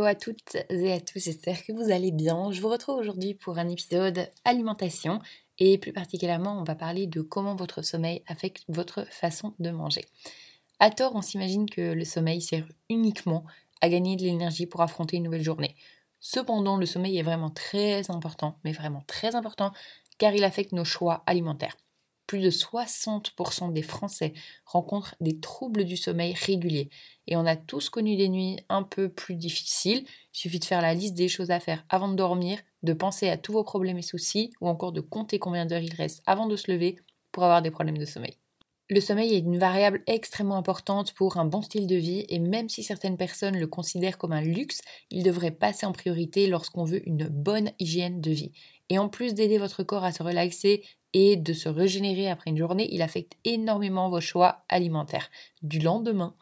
Hello à toutes et à tous, j'espère que vous allez bien. Je vous retrouve aujourd'hui pour un épisode alimentation et plus particulièrement on va parler de comment votre sommeil affecte votre façon de manger. À tort, on s'imagine que le sommeil sert uniquement à gagner de l'énergie pour affronter une nouvelle journée. Cependant, le sommeil est vraiment très important, mais vraiment très important, car il affecte nos choix alimentaires plus de 60% des Français rencontrent des troubles du sommeil réguliers. Et on a tous connu des nuits un peu plus difficiles. Il suffit de faire la liste des choses à faire avant de dormir, de penser à tous vos problèmes et soucis, ou encore de compter combien d'heures il reste avant de se lever pour avoir des problèmes de sommeil. Le sommeil est une variable extrêmement importante pour un bon style de vie et même si certaines personnes le considèrent comme un luxe, il devrait passer en priorité lorsqu'on veut une bonne hygiène de vie. Et en plus d'aider votre corps à se relaxer et de se régénérer après une journée, il affecte énormément vos choix alimentaires du lendemain.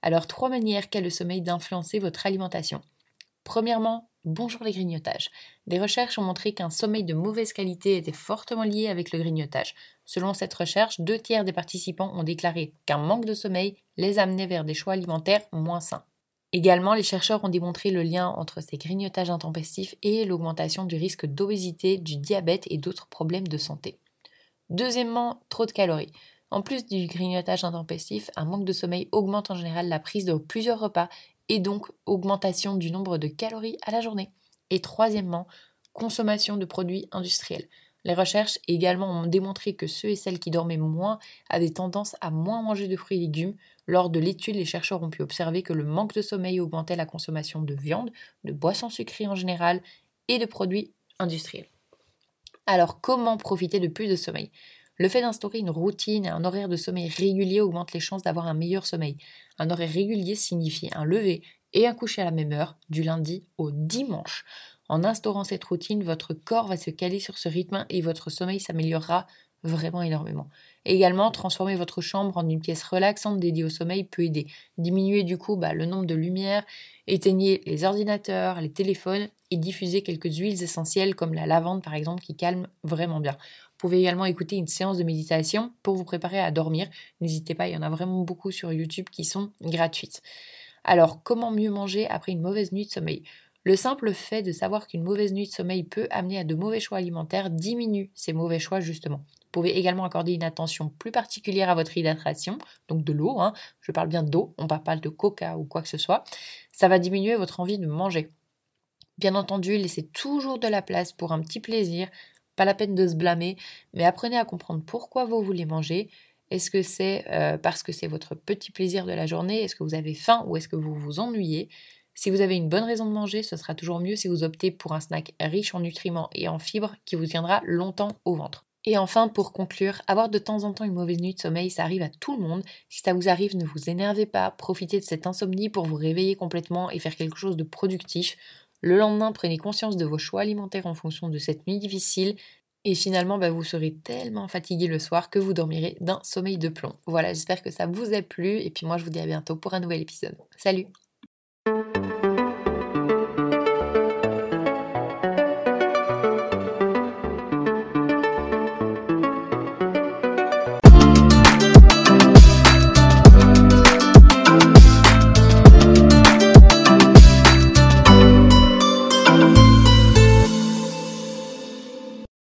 Alors, trois manières qu'a le sommeil d'influencer votre alimentation. Premièrement, bonjour les grignotages. Des recherches ont montré qu'un sommeil de mauvaise qualité était fortement lié avec le grignotage. Selon cette recherche, deux tiers des participants ont déclaré qu'un manque de sommeil les amenait vers des choix alimentaires moins sains. Également, les chercheurs ont démontré le lien entre ces grignotages intempestifs et l'augmentation du risque d'obésité, du diabète et d'autres problèmes de santé. Deuxièmement, trop de calories. En plus du grignotage intempestif, un manque de sommeil augmente en général la prise de plusieurs repas et donc augmentation du nombre de calories à la journée. Et troisièmement, consommation de produits industriels. Les recherches également ont démontré que ceux et celles qui dormaient moins avaient tendance à moins manger de fruits et légumes. Lors de l'étude, les chercheurs ont pu observer que le manque de sommeil augmentait la consommation de viande, de boissons sucrées en général et de produits industriels. Alors comment profiter de plus de sommeil? Le fait d'instaurer une routine et un horaire de sommeil régulier augmente les chances d'avoir un meilleur sommeil. Un horaire régulier signifie un lever et un coucher à la même heure, du lundi au dimanche. En instaurant cette routine, votre corps va se caler sur ce rythme et votre sommeil s'améliorera vraiment énormément. Également, transformer votre chambre en une pièce relaxante dédiée au sommeil peut aider. Diminuer du coup bah, le nombre de lumières, éteignez les ordinateurs, les téléphones et diffusez quelques huiles essentielles comme la lavande par exemple qui calme vraiment bien. Vous pouvez également écouter une séance de méditation pour vous préparer à dormir. N'hésitez pas, il y en a vraiment beaucoup sur YouTube qui sont gratuites. Alors, comment mieux manger après une mauvaise nuit de sommeil? Le simple fait de savoir qu'une mauvaise nuit de sommeil peut amener à de mauvais choix alimentaires diminue ces mauvais choix justement. Vous pouvez également accorder une attention plus particulière à votre hydratation, donc de l'eau, hein. je parle bien d'eau, on ne parle pas de coca ou quoi que ce soit. Ça va diminuer votre envie de manger. Bien entendu, laissez toujours de la place pour un petit plaisir, pas la peine de se blâmer, mais apprenez à comprendre pourquoi vous voulez manger. Est-ce que c'est euh, parce que c'est votre petit plaisir de la journée? Est-ce que vous avez faim ou est-ce que vous vous ennuyez? Si vous avez une bonne raison de manger, ce sera toujours mieux si vous optez pour un snack riche en nutriments et en fibres qui vous tiendra longtemps au ventre. Et enfin, pour conclure, avoir de temps en temps une mauvaise nuit de sommeil, ça arrive à tout le monde. Si ça vous arrive, ne vous énervez pas, profitez de cette insomnie pour vous réveiller complètement et faire quelque chose de productif. Le lendemain, prenez conscience de vos choix alimentaires en fonction de cette nuit difficile. Et finalement, bah, vous serez tellement fatigué le soir que vous dormirez d'un sommeil de plomb. Voilà, j'espère que ça vous a plu. Et puis moi, je vous dis à bientôt pour un nouvel épisode. Salut